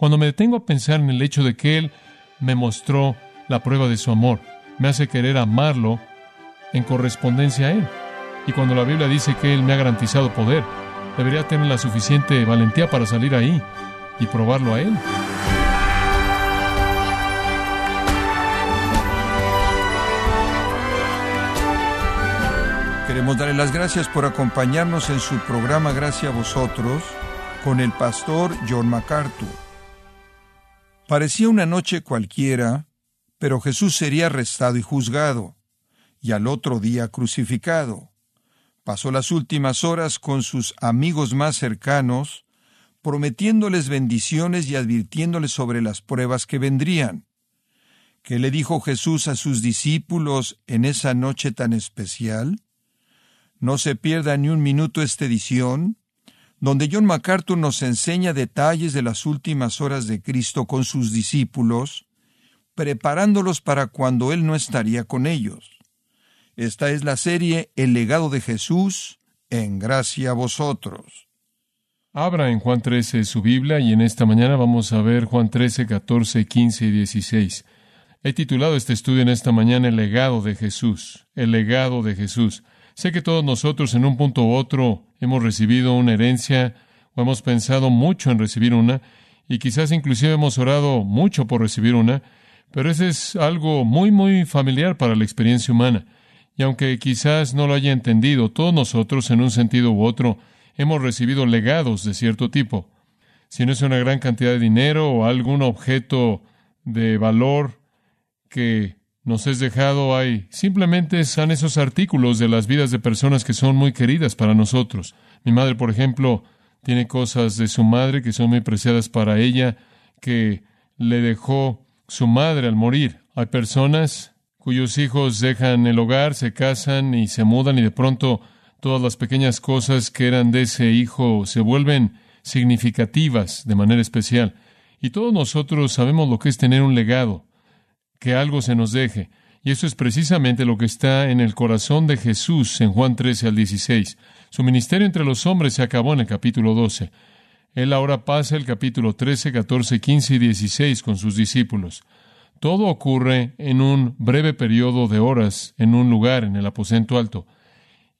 Cuando me detengo a pensar en el hecho de que Él me mostró la prueba de su amor, me hace querer amarlo en correspondencia a Él. Y cuando la Biblia dice que Él me ha garantizado poder, debería tener la suficiente valentía para salir ahí y probarlo a Él. Queremos darle las gracias por acompañarnos en su programa Gracias a vosotros con el pastor John MacArthur. Parecía una noche cualquiera, pero Jesús sería arrestado y juzgado, y al otro día crucificado. Pasó las últimas horas con sus amigos más cercanos, prometiéndoles bendiciones y advirtiéndoles sobre las pruebas que vendrían. ¿Qué le dijo Jesús a sus discípulos en esa noche tan especial? No se pierda ni un minuto esta edición, donde John MacArthur nos enseña detalles de las últimas horas de Cristo con sus discípulos, preparándolos para cuando Él no estaría con ellos. Esta es la serie El legado de Jesús, en gracia a vosotros. Abra en Juan 13 su Biblia y en esta mañana vamos a ver Juan 13, 14, 15 y 16. He titulado este estudio en esta mañana El legado de Jesús, el legado de Jesús. Sé que todos nosotros en un punto u otro hemos recibido una herencia o hemos pensado mucho en recibir una y quizás inclusive hemos orado mucho por recibir una, pero ese es algo muy, muy familiar para la experiencia humana. Y aunque quizás no lo haya entendido, todos nosotros en un sentido u otro hemos recibido legados de cierto tipo. Si no es una gran cantidad de dinero o algún objeto de valor que nos es dejado ahí. Simplemente son esos artículos de las vidas de personas que son muy queridas para nosotros. Mi madre, por ejemplo, tiene cosas de su madre que son muy preciadas para ella, que le dejó su madre al morir. Hay personas cuyos hijos dejan el hogar, se casan y se mudan y de pronto todas las pequeñas cosas que eran de ese hijo se vuelven significativas de manera especial. Y todos nosotros sabemos lo que es tener un legado que algo se nos deje. Y eso es precisamente lo que está en el corazón de Jesús en Juan 13 al 16. Su ministerio entre los hombres se acabó en el capítulo 12. Él ahora pasa el capítulo 13, 14, 15 y 16 con sus discípulos. Todo ocurre en un breve periodo de horas en un lugar en el aposento alto.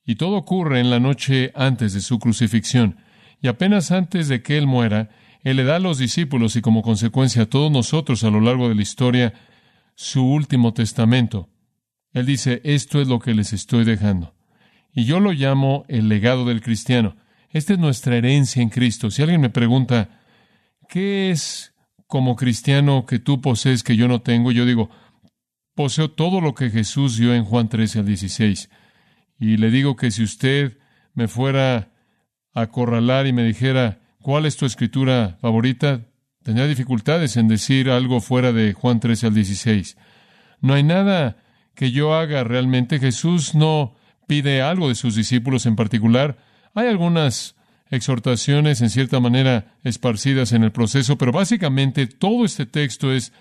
Y todo ocurre en la noche antes de su crucifixión. Y apenas antes de que Él muera, Él le da a los discípulos y como consecuencia a todos nosotros a lo largo de la historia su último testamento. Él dice, esto es lo que les estoy dejando. Y yo lo llamo el legado del cristiano. Esta es nuestra herencia en Cristo. Si alguien me pregunta, ¿qué es como cristiano que tú posees que yo no tengo? Yo digo, poseo todo lo que Jesús dio en Juan 13 al 16. Y le digo que si usted me fuera a acorralar y me dijera, ¿cuál es tu escritura favorita? Tendría dificultades en decir algo fuera de Juan 13 al 16. No hay nada que yo haga realmente. Jesús no pide algo de sus discípulos en particular. Hay algunas exhortaciones en cierta manera esparcidas en el proceso, pero básicamente todo este texto es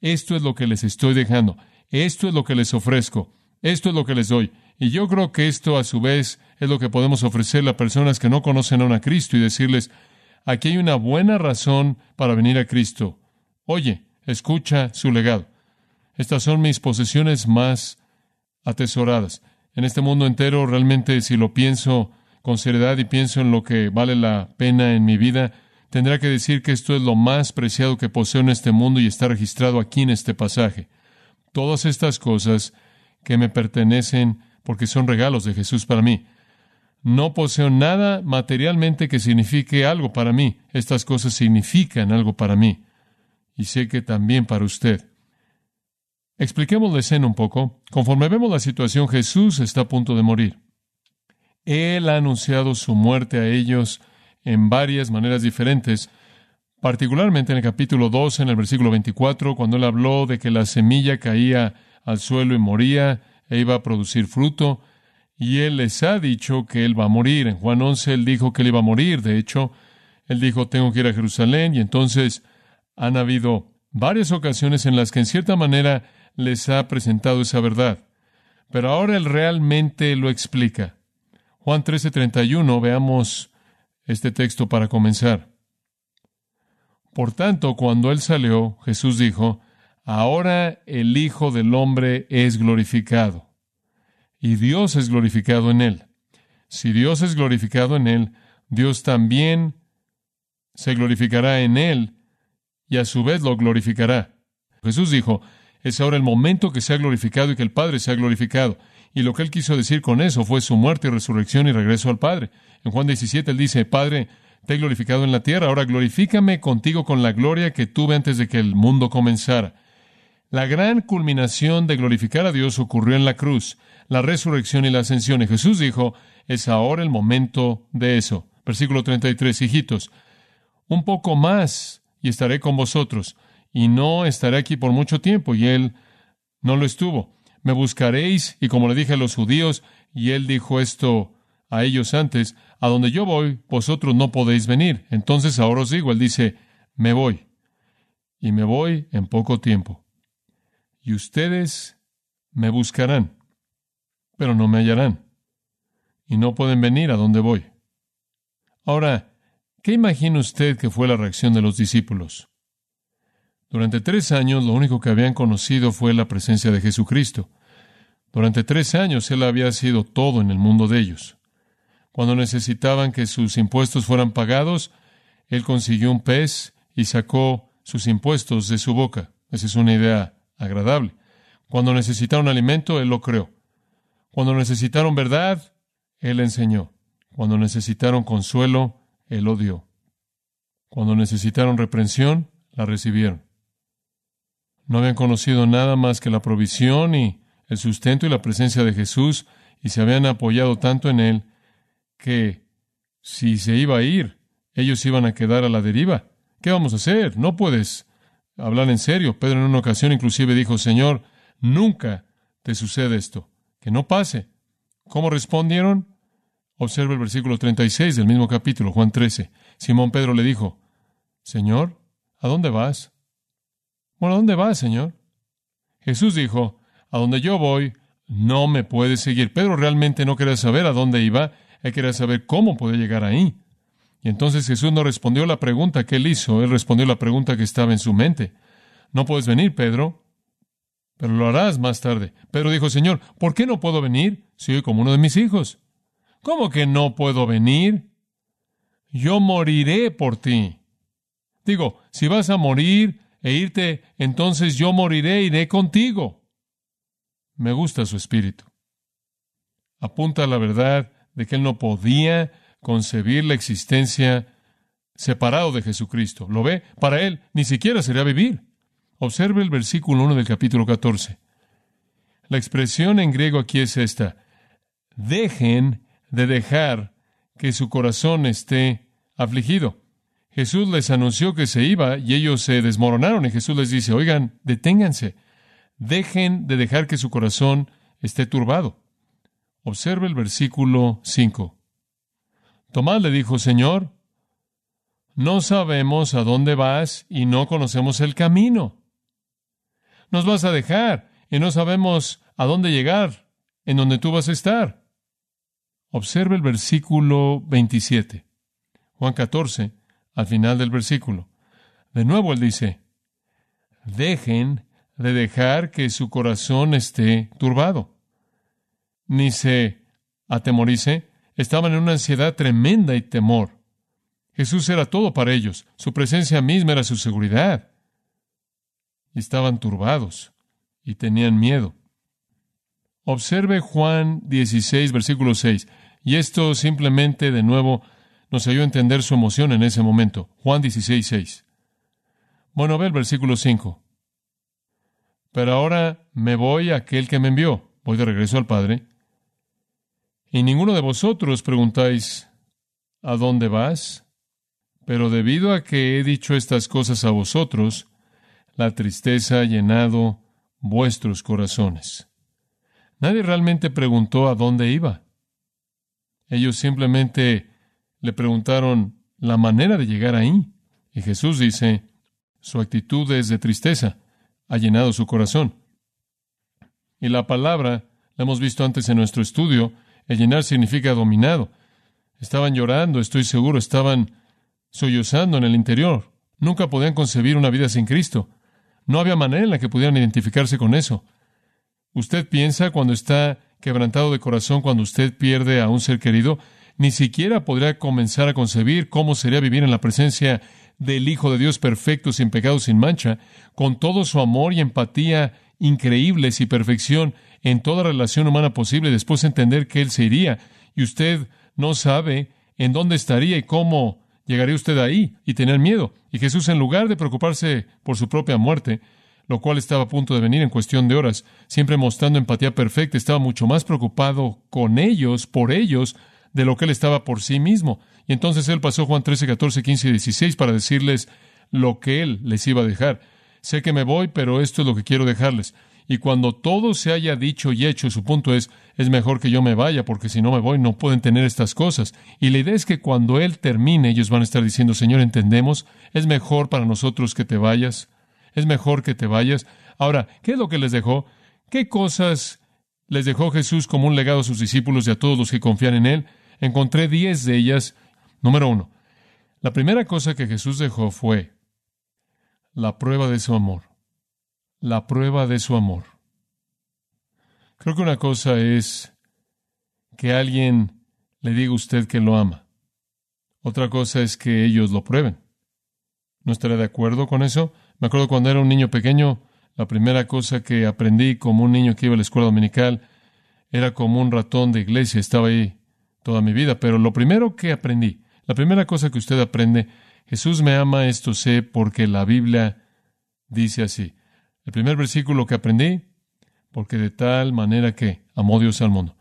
esto es lo que les estoy dejando, esto es lo que les ofrezco, esto es lo que les doy. Y yo creo que esto a su vez es lo que podemos ofrecerle a personas que no conocen a Cristo y decirles, Aquí hay una buena razón para venir a Cristo. Oye, escucha su legado. Estas son mis posesiones más atesoradas. En este mundo entero, realmente, si lo pienso con seriedad y pienso en lo que vale la pena en mi vida, tendrá que decir que esto es lo más preciado que poseo en este mundo y está registrado aquí en este pasaje. Todas estas cosas que me pertenecen porque son regalos de Jesús para mí. No poseo nada materialmente que signifique algo para mí. Estas cosas significan algo para mí. Y sé que también para usted. Expliquemos la escena un poco. Conforme vemos la situación, Jesús está a punto de morir. Él ha anunciado su muerte a ellos en varias maneras diferentes, particularmente en el capítulo 12, en el versículo 24, cuando él habló de que la semilla caía al suelo y moría e iba a producir fruto y Él les ha dicho que Él va a morir. En Juan 11 Él dijo que Él iba a morir. De hecho, Él dijo, tengo que ir a Jerusalén. Y entonces han habido varias ocasiones en las que en cierta manera les ha presentado esa verdad. Pero ahora Él realmente lo explica. Juan 13:31, veamos este texto para comenzar. Por tanto, cuando él salió, Jesús dijo, Ahora el Hijo del Hombre es glorificado, y Dios es glorificado en él. Si Dios es glorificado en él, Dios también se glorificará en él, y a su vez lo glorificará. Jesús dijo, es ahora el momento que sea glorificado y que el Padre sea glorificado. Y lo que él quiso decir con eso fue su muerte y resurrección y regreso al Padre. En Juan 17 él dice, Padre, te he glorificado en la tierra, ahora glorifícame contigo con la gloria que tuve antes de que el mundo comenzara. La gran culminación de glorificar a Dios ocurrió en la cruz, la resurrección y la ascensión. Y Jesús dijo, es ahora el momento de eso. Versículo 33, hijitos, un poco más y estaré con vosotros, y no estaré aquí por mucho tiempo. Y él no lo estuvo. Me buscaréis, y como le dije a los judíos, y él dijo esto a ellos antes, a donde yo voy, vosotros no podéis venir. Entonces ahora os digo, él dice, me voy, y me voy en poco tiempo. Y ustedes me buscarán, pero no me hallarán, y no pueden venir a donde voy. Ahora, ¿qué imagina usted que fue la reacción de los discípulos? Durante tres años lo único que habían conocido fue la presencia de Jesucristo. Durante tres años Él había sido todo en el mundo de ellos. Cuando necesitaban que sus impuestos fueran pagados, él consiguió un pez y sacó sus impuestos de su boca. Esa es una idea agradable. Cuando necesitaron alimento, él lo creó. Cuando necesitaron verdad, él enseñó. Cuando necesitaron consuelo, él lo dio. Cuando necesitaron reprensión, la recibieron. No habían conocido nada más que la provisión y el sustento y la presencia de Jesús y se habían apoyado tanto en él que si se iba a ir, ellos iban a quedar a la deriva. ¿Qué vamos a hacer? No puedes hablar en serio. Pedro en una ocasión inclusive dijo, Señor, nunca te sucede esto, que no pase. ¿Cómo respondieron? Observa el versículo 36 del mismo capítulo, Juan 13. Simón Pedro le dijo, Señor, ¿a dónde vas? Bueno, ¿a dónde vas, Señor? Jesús dijo, a donde yo voy, no me puedes seguir. Pedro realmente no quería saber a dónde iba, él quería saber cómo podía llegar ahí. Y entonces Jesús no respondió la pregunta que él hizo, él respondió la pregunta que estaba en su mente. No puedes venir, Pedro, pero lo harás más tarde. Pedro dijo, Señor, ¿por qué no puedo venir? Soy como uno de mis hijos. ¿Cómo que no puedo venir? Yo moriré por ti. Digo, si vas a morir e irte, entonces yo moriré e iré contigo. Me gusta su espíritu. Apunta a la verdad de que él no podía concebir la existencia separado de Jesucristo. ¿Lo ve? Para él ni siquiera sería vivir. Observe el versículo 1 del capítulo 14. La expresión en griego aquí es esta. Dejen de dejar que su corazón esté afligido. Jesús les anunció que se iba y ellos se desmoronaron y Jesús les dice, oigan, deténganse, dejen de dejar que su corazón esté turbado. Observe el versículo 5. Tomás le dijo, Señor, no sabemos a dónde vas y no conocemos el camino. Nos vas a dejar y no sabemos a dónde llegar, en donde tú vas a estar. Observe el versículo 27. Juan 14, al final del versículo. De nuevo él dice, dejen de dejar que su corazón esté turbado ni se atemorice, estaban en una ansiedad tremenda y temor. Jesús era todo para ellos, su presencia misma era su seguridad. Y estaban turbados y tenían miedo. Observe Juan 16, versículo 6, y esto simplemente de nuevo nos ayudó a entender su emoción en ese momento. Juan 16, 6. Bueno, ve el versículo 5. Pero ahora me voy a aquel que me envió. Voy de regreso al Padre. Y ninguno de vosotros preguntáis, ¿a dónde vas? Pero debido a que he dicho estas cosas a vosotros, la tristeza ha llenado vuestros corazones. Nadie realmente preguntó a dónde iba. Ellos simplemente le preguntaron la manera de llegar ahí. Y Jesús dice, su actitud es de tristeza, ha llenado su corazón. Y la palabra, la hemos visto antes en nuestro estudio, el llenar significa dominado. Estaban llorando, estoy seguro, estaban sollozando en el interior. Nunca podían concebir una vida sin Cristo. No había manera en la que pudieran identificarse con eso. Usted piensa cuando está quebrantado de corazón, cuando usted pierde a un ser querido, ni siquiera podría comenzar a concebir cómo sería vivir en la presencia del Hijo de Dios perfecto, sin pecado, sin mancha, con todo su amor y empatía increíbles y perfección en toda relación humana posible, después entender que Él se iría y usted no sabe en dónde estaría y cómo llegaría usted ahí y tener miedo. Y Jesús, en lugar de preocuparse por su propia muerte, lo cual estaba a punto de venir en cuestión de horas, siempre mostrando empatía perfecta, estaba mucho más preocupado con ellos, por ellos, de lo que él estaba por sí mismo. Y entonces él pasó Juan 13, 14, 15 y 16 para decirles lo que él les iba a dejar. Sé que me voy, pero esto es lo que quiero dejarles. Y cuando todo se haya dicho y hecho, su punto es, es mejor que yo me vaya, porque si no me voy no pueden tener estas cosas. Y la idea es que cuando Él termine, ellos van a estar diciendo, Señor, entendemos, es mejor para nosotros que te vayas, es mejor que te vayas. Ahora, ¿qué es lo que les dejó? ¿Qué cosas les dejó Jesús como un legado a sus discípulos y a todos los que confían en Él? Encontré diez de ellas. Número uno, la primera cosa que Jesús dejó fue la prueba de su amor la prueba de su amor. Creo que una cosa es que alguien le diga a usted que lo ama. Otra cosa es que ellos lo prueben. ¿No estaré de acuerdo con eso? Me acuerdo cuando era un niño pequeño, la primera cosa que aprendí como un niño que iba a la escuela dominical era como un ratón de iglesia, estaba ahí toda mi vida, pero lo primero que aprendí, la primera cosa que usted aprende, Jesús me ama, esto sé porque la Biblia dice así. El primer versículo que aprendí, porque de tal manera que amó Dios al mundo.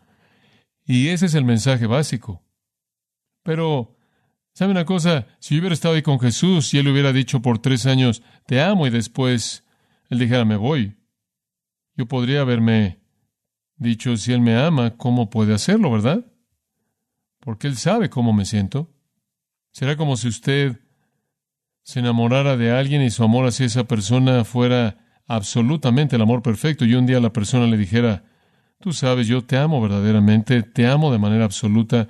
Y ese es el mensaje básico. Pero, ¿sabe una cosa? Si yo hubiera estado ahí con Jesús y él hubiera dicho por tres años, te amo, y después él dijera, me voy, yo podría haberme dicho, si él me ama, ¿cómo puede hacerlo, verdad? Porque él sabe cómo me siento. Será como si usted se enamorara de alguien y su amor hacia esa persona fuera absolutamente el amor perfecto y un día la persona le dijera, tú sabes, yo te amo verdaderamente, te amo de manera absoluta,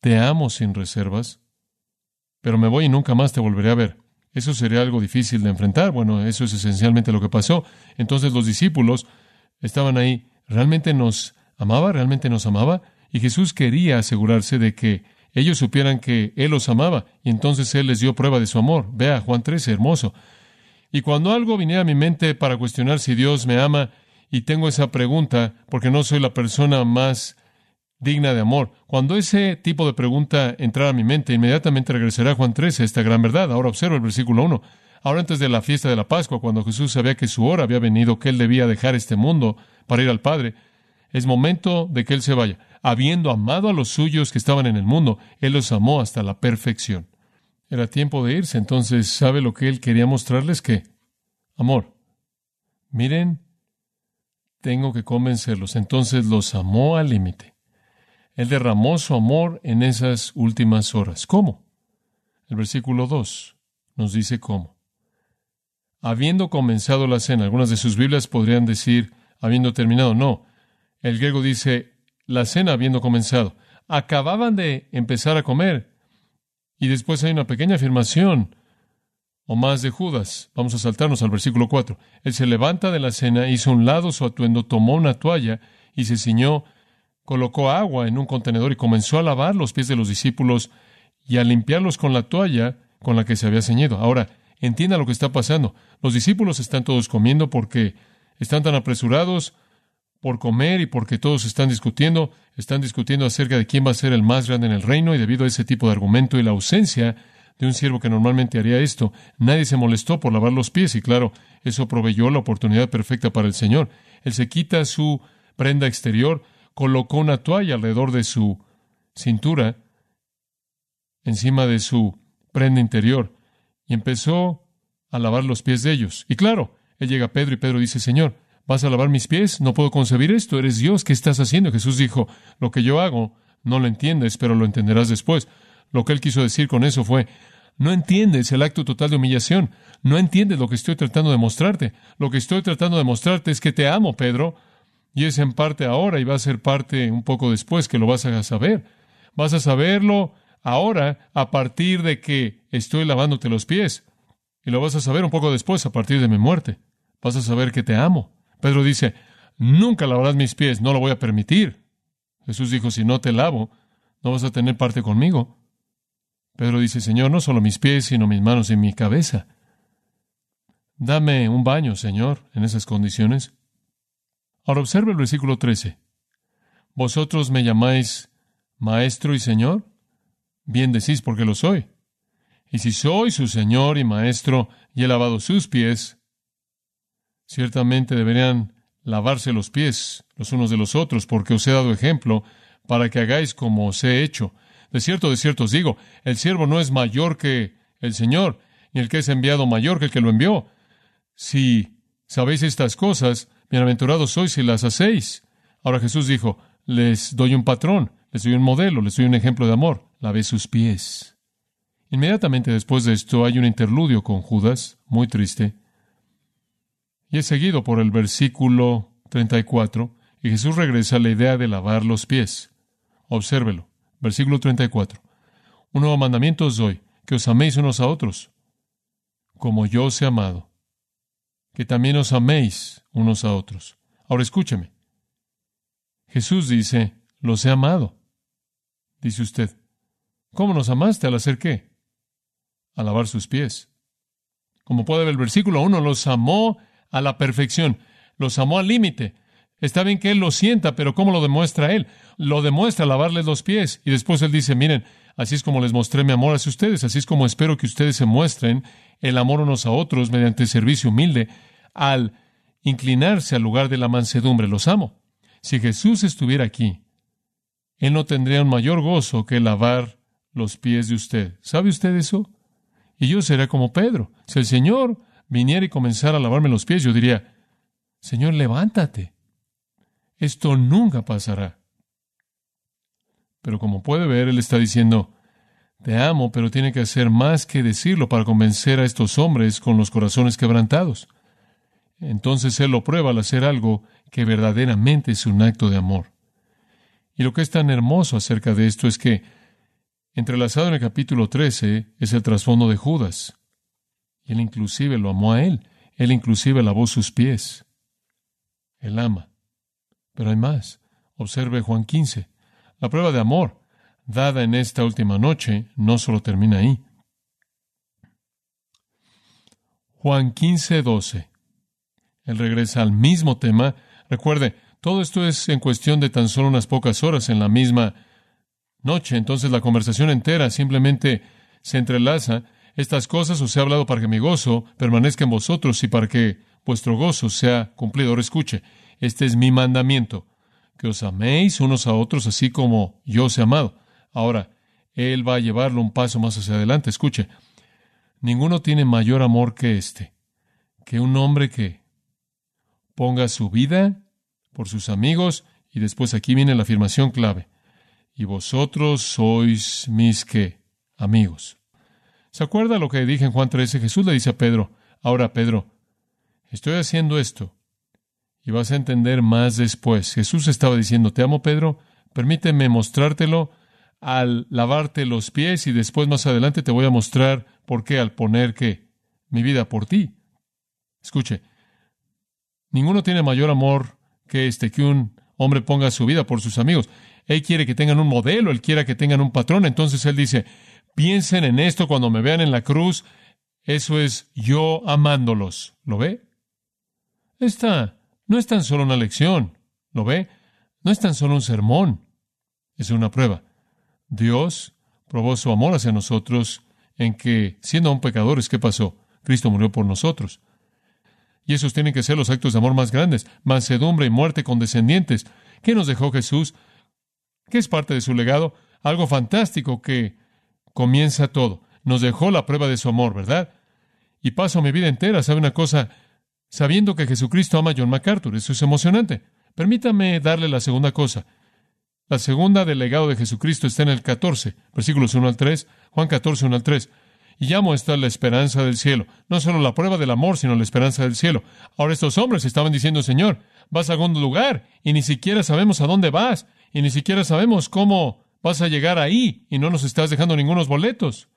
te amo sin reservas, pero me voy y nunca más te volveré a ver. Eso sería algo difícil de enfrentar. Bueno, eso es esencialmente lo que pasó. Entonces los discípulos estaban ahí. ¿Realmente nos amaba? ¿Realmente nos amaba? Y Jesús quería asegurarse de que ellos supieran que Él los amaba. Y entonces Él les dio prueba de su amor. Vea Juan 13, hermoso. Y cuando algo viniera a mi mente para cuestionar si Dios me ama, y tengo esa pregunta, porque no soy la persona más digna de amor, cuando ese tipo de pregunta entrara a mi mente, inmediatamente regresará a Juan 13, esta gran verdad. Ahora observo el versículo 1. Ahora antes de la fiesta de la Pascua, cuando Jesús sabía que su hora había venido, que él debía dejar este mundo para ir al Padre, es momento de que él se vaya. Habiendo amado a los suyos que estaban en el mundo, él los amó hasta la perfección. Era tiempo de irse. Entonces, ¿sabe lo que él quería mostrarles? Que, amor, miren, tengo que convencerlos. Entonces los amó al límite. Él derramó su amor en esas últimas horas. ¿Cómo? El versículo 2 nos dice cómo. Habiendo comenzado la cena, algunas de sus Biblias podrían decir habiendo terminado. No, el griego dice la cena habiendo comenzado. Acababan de empezar a comer y después hay una pequeña afirmación o más de Judas. Vamos a saltarnos al versículo 4. Él se levanta de la cena, hizo un lado su atuendo, tomó una toalla y se ciñó, colocó agua en un contenedor y comenzó a lavar los pies de los discípulos y a limpiarlos con la toalla con la que se había ceñido. Ahora, entienda lo que está pasando. Los discípulos están todos comiendo porque están tan apresurados por comer y porque todos están discutiendo, están discutiendo acerca de quién va a ser el más grande en el reino y debido a ese tipo de argumento y la ausencia de un siervo que normalmente haría esto, nadie se molestó por lavar los pies y claro, eso proveyó la oportunidad perfecta para el Señor. Él se quita su prenda exterior, colocó una toalla alrededor de su cintura, encima de su prenda interior, y empezó a lavar los pies de ellos. Y claro, él llega a Pedro y Pedro dice, Señor, ¿Vas a lavar mis pies? No puedo concebir esto. Eres Dios. ¿Qué estás haciendo? Jesús dijo, lo que yo hago no lo entiendes, pero lo entenderás después. Lo que él quiso decir con eso fue, no entiendes el acto total de humillación. No entiendes lo que estoy tratando de mostrarte. Lo que estoy tratando de mostrarte es que te amo, Pedro. Y es en parte ahora y va a ser parte un poco después que lo vas a saber. Vas a saberlo ahora a partir de que estoy lavándote los pies. Y lo vas a saber un poco después, a partir de mi muerte. Vas a saber que te amo. Pedro dice, nunca lavarás mis pies, no lo voy a permitir. Jesús dijo, si no te lavo, no vas a tener parte conmigo. Pedro dice, Señor, no solo mis pies, sino mis manos y mi cabeza. Dame un baño, Señor, en esas condiciones. Ahora observe el versículo 13. Vosotros me llamáis Maestro y Señor. Bien decís porque lo soy. Y si soy su Señor y Maestro y he lavado sus pies, ciertamente deberían lavarse los pies los unos de los otros, porque os he dado ejemplo para que hagáis como os he hecho. De cierto, de cierto os digo, el siervo no es mayor que el Señor, ni el que es enviado mayor que el que lo envió. Si sabéis estas cosas, bienaventurados sois si las hacéis. Ahora Jesús dijo, les doy un patrón, les doy un modelo, les doy un ejemplo de amor. Lavé sus pies. Inmediatamente después de esto hay un interludio con Judas, muy triste, y es seguido por el versículo 34, y Jesús regresa a la idea de lavar los pies. Obsérvelo. Versículo 34. Un nuevo mandamiento os doy, que os améis unos a otros, como yo os he amado, que también os améis unos a otros. Ahora escúcheme. Jesús dice, los he amado. Dice usted, ¿cómo nos amaste al hacer qué? A lavar sus pies. Como puede ver el versículo 1, los amó a la perfección, los amó al límite. Está bien que Él lo sienta, pero ¿cómo lo demuestra Él? Lo demuestra lavarles los pies. Y después Él dice, miren, así es como les mostré mi amor hacia ustedes, así es como espero que ustedes se muestren el amor unos a otros mediante servicio humilde al inclinarse al lugar de la mansedumbre. Los amo. Si Jesús estuviera aquí, Él no tendría un mayor gozo que lavar los pies de usted. ¿Sabe usted eso? Y yo sería como Pedro. Si el Señor viniera y comenzara a lavarme los pies, yo diría, Señor, levántate. Esto nunca pasará. Pero como puede ver, Él está diciendo, te amo, pero tiene que hacer más que decirlo para convencer a estos hombres con los corazones quebrantados. Entonces Él lo prueba al hacer algo que verdaderamente es un acto de amor. Y lo que es tan hermoso acerca de esto es que, entrelazado en el capítulo 13, es el trasfondo de Judas. Él inclusive lo amó a él. Él inclusive lavó sus pies. Él ama. Pero hay más. Observe Juan 15. La prueba de amor dada en esta última noche no solo termina ahí. Juan 15, 12. Él regresa al mismo tema. Recuerde, todo esto es en cuestión de tan solo unas pocas horas en la misma noche. Entonces la conversación entera simplemente se entrelaza estas cosas os he hablado para que mi gozo permanezca en vosotros y para que vuestro gozo sea cumplido. Ahora escuche, este es mi mandamiento, que os améis unos a otros así como yo os he amado. Ahora, Él va a llevarlo un paso más hacia adelante. Escuche, ninguno tiene mayor amor que este, que un hombre que ponga su vida por sus amigos, y después aquí viene la afirmación clave, y vosotros sois mis que amigos. ¿Se acuerda lo que dije en Juan 13? Jesús le dice a Pedro, ahora Pedro, estoy haciendo esto y vas a entender más después. Jesús estaba diciendo, te amo Pedro, permíteme mostrártelo al lavarte los pies y después más adelante te voy a mostrar por qué al poner que mi vida por ti. Escuche, ninguno tiene mayor amor que este, que un hombre ponga su vida por sus amigos. Él quiere que tengan un modelo, él quiere que tengan un patrón. Entonces él dice, piensen en esto cuando me vean en la cruz. Eso es yo amándolos. ¿Lo ve? Esta no es tan solo una lección. ¿Lo ve? No es tan solo un sermón. Es una prueba. Dios probó su amor hacia nosotros en que, siendo aún pecadores, ¿qué pasó? Cristo murió por nosotros. Y esos tienen que ser los actos de amor más grandes, mansedumbre y muerte condescendientes. ¿Qué nos dejó Jesús? ¿Qué es parte de su legado? Algo fantástico que comienza todo. Nos dejó la prueba de su amor, ¿verdad? Y paso mi vida entera, ¿sabe una cosa? Sabiendo que Jesucristo ama a John MacArthur. Eso es emocionante. Permítame darle la segunda cosa. La segunda del legado de Jesucristo está en el 14, versículos 1 al 3, Juan 14, 1 al 3. Y llamo esta la esperanza del cielo. No solo la prueba del amor, sino la esperanza del cielo. Ahora estos hombres estaban diciendo, Señor, vas a algún lugar y ni siquiera sabemos a dónde vas y ni siquiera sabemos cómo vas a llegar ahí y no nos estás dejando ningunos boletos.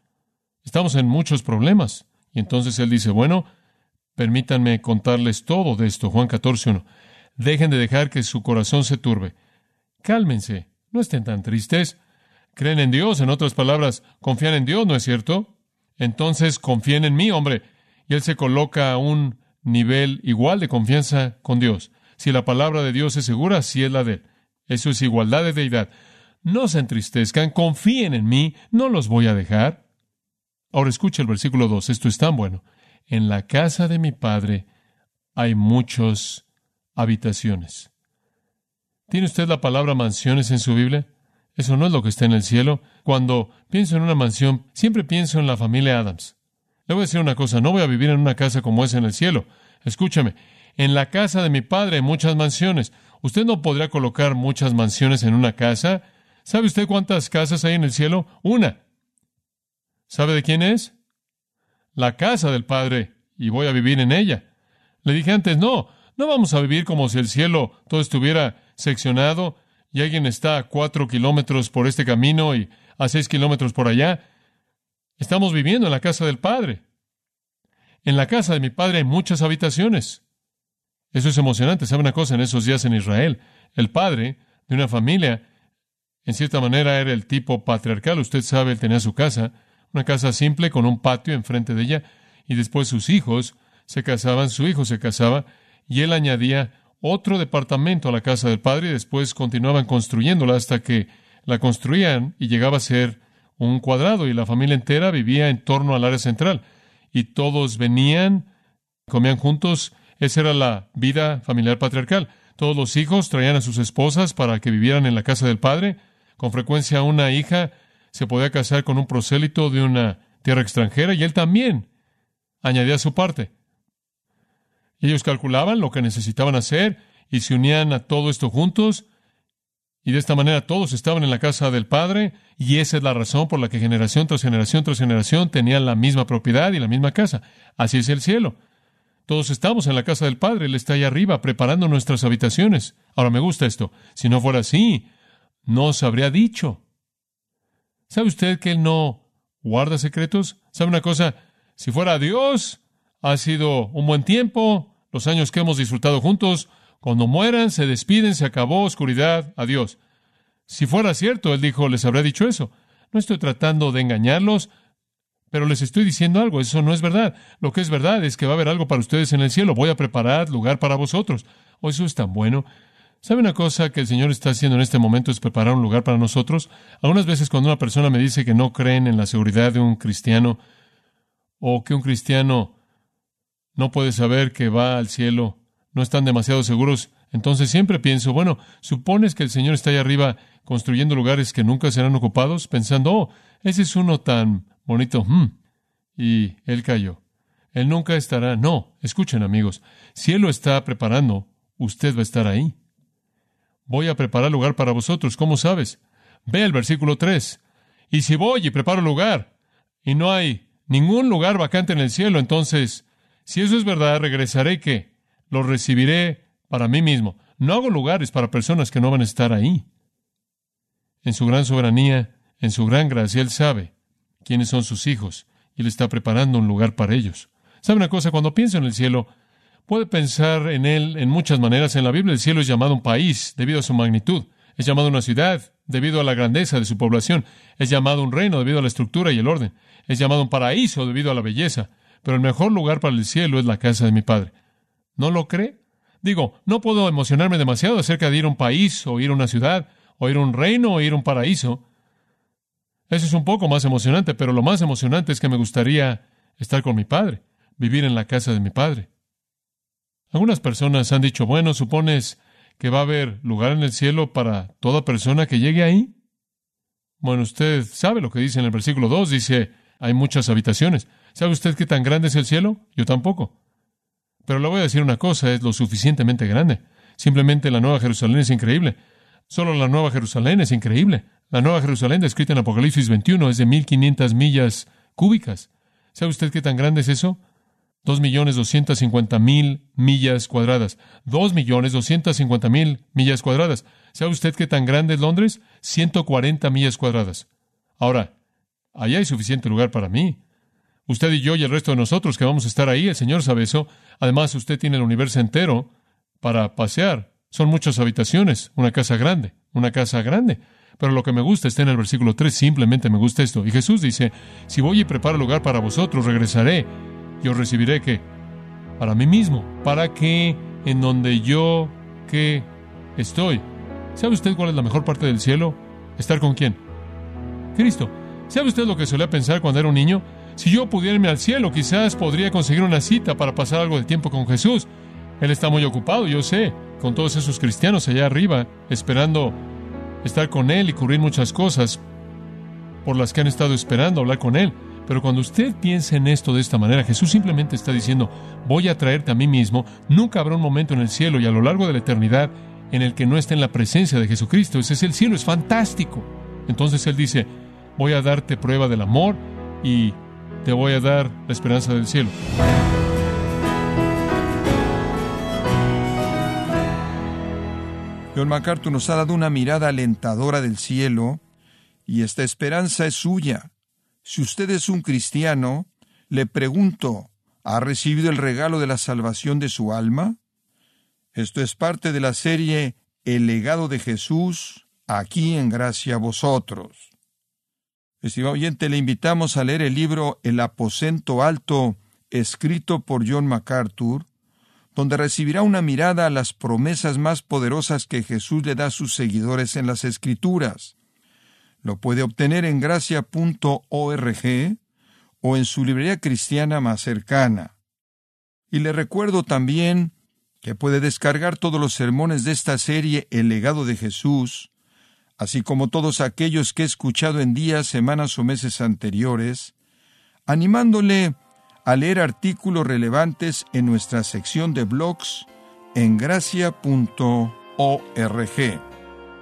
Estamos en muchos problemas Y entonces él dice, bueno, permítanme contarles todo de esto. Juan 14, 1. Dejen de dejar que su corazón se turbe. Cálmense, no estén tan tristes. Creen en Dios, en otras palabras, confían en Dios, ¿no es cierto? Entonces confíen en mí, hombre. Y él se coloca a un nivel igual de confianza con Dios. Si la palabra de Dios es segura, si es la de él. Eso es igualdad de deidad. No se entristezcan, confíen en mí, no los voy a dejar. Ahora escucha el versículo 2, esto es tan bueno. En la casa de mi padre hay muchas habitaciones. ¿Tiene usted la palabra mansiones en su Biblia? Eso no es lo que está en el cielo. Cuando pienso en una mansión, siempre pienso en la familia Adams. Le voy a decir una cosa, no voy a vivir en una casa como es en el cielo. Escúchame, en la casa de mi padre hay muchas mansiones. Usted no podrá colocar muchas mansiones en una casa. ¿Sabe usted cuántas casas hay en el cielo? Una. ¿Sabe de quién es? La casa del Padre, y voy a vivir en ella. Le dije antes, no, no vamos a vivir como si el cielo todo estuviera seccionado y alguien está a cuatro kilómetros por este camino y a seis kilómetros por allá. Estamos viviendo en la casa del Padre. En la casa de mi Padre hay muchas habitaciones. Eso es emocionante. ¿Sabe una cosa? En esos días en Israel, el padre de una familia, en cierta manera era el tipo patriarcal. Usted sabe, él tenía su casa, una casa simple con un patio enfrente de ella, y después sus hijos se casaban, su hijo se casaba, y él añadía otro departamento a la casa del padre y después continuaban construyéndola hasta que la construían y llegaba a ser un cuadrado y la familia entera vivía en torno al área central y todos venían, comían juntos esa era la vida familiar patriarcal. Todos los hijos traían a sus esposas para que vivieran en la casa del padre. Con frecuencia una hija se podía casar con un prosélito de una tierra extranjera y él también añadía su parte. Ellos calculaban lo que necesitaban hacer y se unían a todo esto juntos y de esta manera todos estaban en la casa del Padre y esa es la razón por la que generación tras generación tras generación tenían la misma propiedad y la misma casa. Así es el cielo. Todos estamos en la casa del Padre, Él está ahí arriba preparando nuestras habitaciones. Ahora me gusta esto. Si no fuera así, no os habría dicho. ¿Sabe usted que Él no guarda secretos? ¿Sabe una cosa? Si fuera Dios, ha sido un buen tiempo, los años que hemos disfrutado juntos, cuando mueran, se despiden, se acabó, oscuridad, adiós. Si fuera cierto, Él dijo, les habría dicho eso. No estoy tratando de engañarlos, pero les estoy diciendo algo, eso no es verdad. Lo que es verdad es que va a haber algo para ustedes en el cielo. Voy a preparar lugar para vosotros. Oh, eso es tan bueno. ¿Sabe una cosa que el Señor está haciendo en este momento es preparar un lugar para nosotros? Algunas veces cuando una persona me dice que no creen en la seguridad de un cristiano o que un cristiano no puede saber que va al cielo, no están demasiado seguros, entonces siempre pienso, bueno, supones que el Señor está ahí arriba construyendo lugares que nunca serán ocupados, pensando, oh, ese es uno tan bonito, hmm, y él cayó. Él nunca estará. No, escuchen amigos, si Él lo está preparando, usted va a estar ahí. Voy a preparar lugar para vosotros, ¿cómo sabes? Ve el versículo 3. Y si voy y preparo lugar, y no hay ningún lugar vacante en el cielo, entonces, si eso es verdad, regresaré que lo recibiré para mí mismo. No hago lugares para personas que no van a estar ahí. En su gran soberanía, en su gran gracia, Él sabe quiénes son sus hijos y Él está preparando un lugar para ellos. ¿Sabe una cosa? Cuando piensa en el cielo, puede pensar en Él en muchas maneras. En la Biblia el cielo es llamado un país debido a su magnitud. Es llamado una ciudad debido a la grandeza de su población. Es llamado un reino debido a la estructura y el orden. Es llamado un paraíso debido a la belleza. Pero el mejor lugar para el cielo es la casa de mi Padre. ¿No lo cree? Digo, no puedo emocionarme demasiado acerca de ir a un país o ir a una ciudad o ir a un reino o ir a un paraíso. Eso es un poco más emocionante, pero lo más emocionante es que me gustaría estar con mi padre, vivir en la casa de mi padre. Algunas personas han dicho, bueno, ¿supones que va a haber lugar en el cielo para toda persona que llegue ahí? Bueno, usted sabe lo que dice en el versículo 2, dice, hay muchas habitaciones. ¿Sabe usted qué tan grande es el cielo? Yo tampoco. Pero le voy a decir una cosa, es lo suficientemente grande. Simplemente la Nueva Jerusalén es increíble. Solo la Nueva Jerusalén es increíble. La Nueva Jerusalén, descrita en Apocalipsis 21, es de 1500 millas cúbicas. ¿Sabe usted qué tan grande es eso? Dos millones doscientas cincuenta mil millas cuadradas. Dos millones doscientas cincuenta mil millas cuadradas. ¿Sabe usted qué tan grande es Londres? 140 millas cuadradas. Ahora, allá hay suficiente lugar para mí. Usted y yo y el resto de nosotros que vamos a estar ahí, el Señor sabe eso. Además, usted tiene el universo entero para pasear. Son muchas habitaciones, una casa grande, una casa grande. Pero lo que me gusta está en el versículo 3, simplemente me gusta esto. Y Jesús dice, si voy y preparo lugar para vosotros, regresaré y os recibiré que para mí mismo, para que en donde yo que estoy. ¿Sabe usted cuál es la mejor parte del cielo? ¿Estar con quién? Cristo. ¿Sabe usted lo que solía pensar cuando era un niño? Si yo pudiera irme al cielo, quizás podría conseguir una cita para pasar algo de tiempo con Jesús. Él está muy ocupado, yo sé, con todos esos cristianos allá arriba, esperando estar con Él y cubrir muchas cosas por las que han estado esperando hablar con Él. Pero cuando usted piensa en esto de esta manera, Jesús simplemente está diciendo, voy a traerte a mí mismo, nunca habrá un momento en el cielo y a lo largo de la eternidad en el que no esté en la presencia de Jesucristo. Ese es el cielo, es fantástico. Entonces Él dice, voy a darte prueba del amor y te voy a dar la esperanza del cielo. John MacArthur nos ha dado una mirada alentadora del cielo y esta esperanza es suya. Si usted es un cristiano, le pregunto, ¿ha recibido el regalo de la salvación de su alma? Esto es parte de la serie El legado de Jesús, aquí en gracia a vosotros. Estimado oyente, le invitamos a leer el libro El aposento alto, escrito por John MacArthur, donde recibirá una mirada a las promesas más poderosas que Jesús le da a sus seguidores en las Escrituras. Lo puede obtener en gracia.org o en su librería cristiana más cercana. Y le recuerdo también que puede descargar todos los sermones de esta serie El legado de Jesús, así como todos aquellos que he escuchado en días, semanas o meses anteriores, animándole a leer artículos relevantes en nuestra sección de blogs en gracia.org.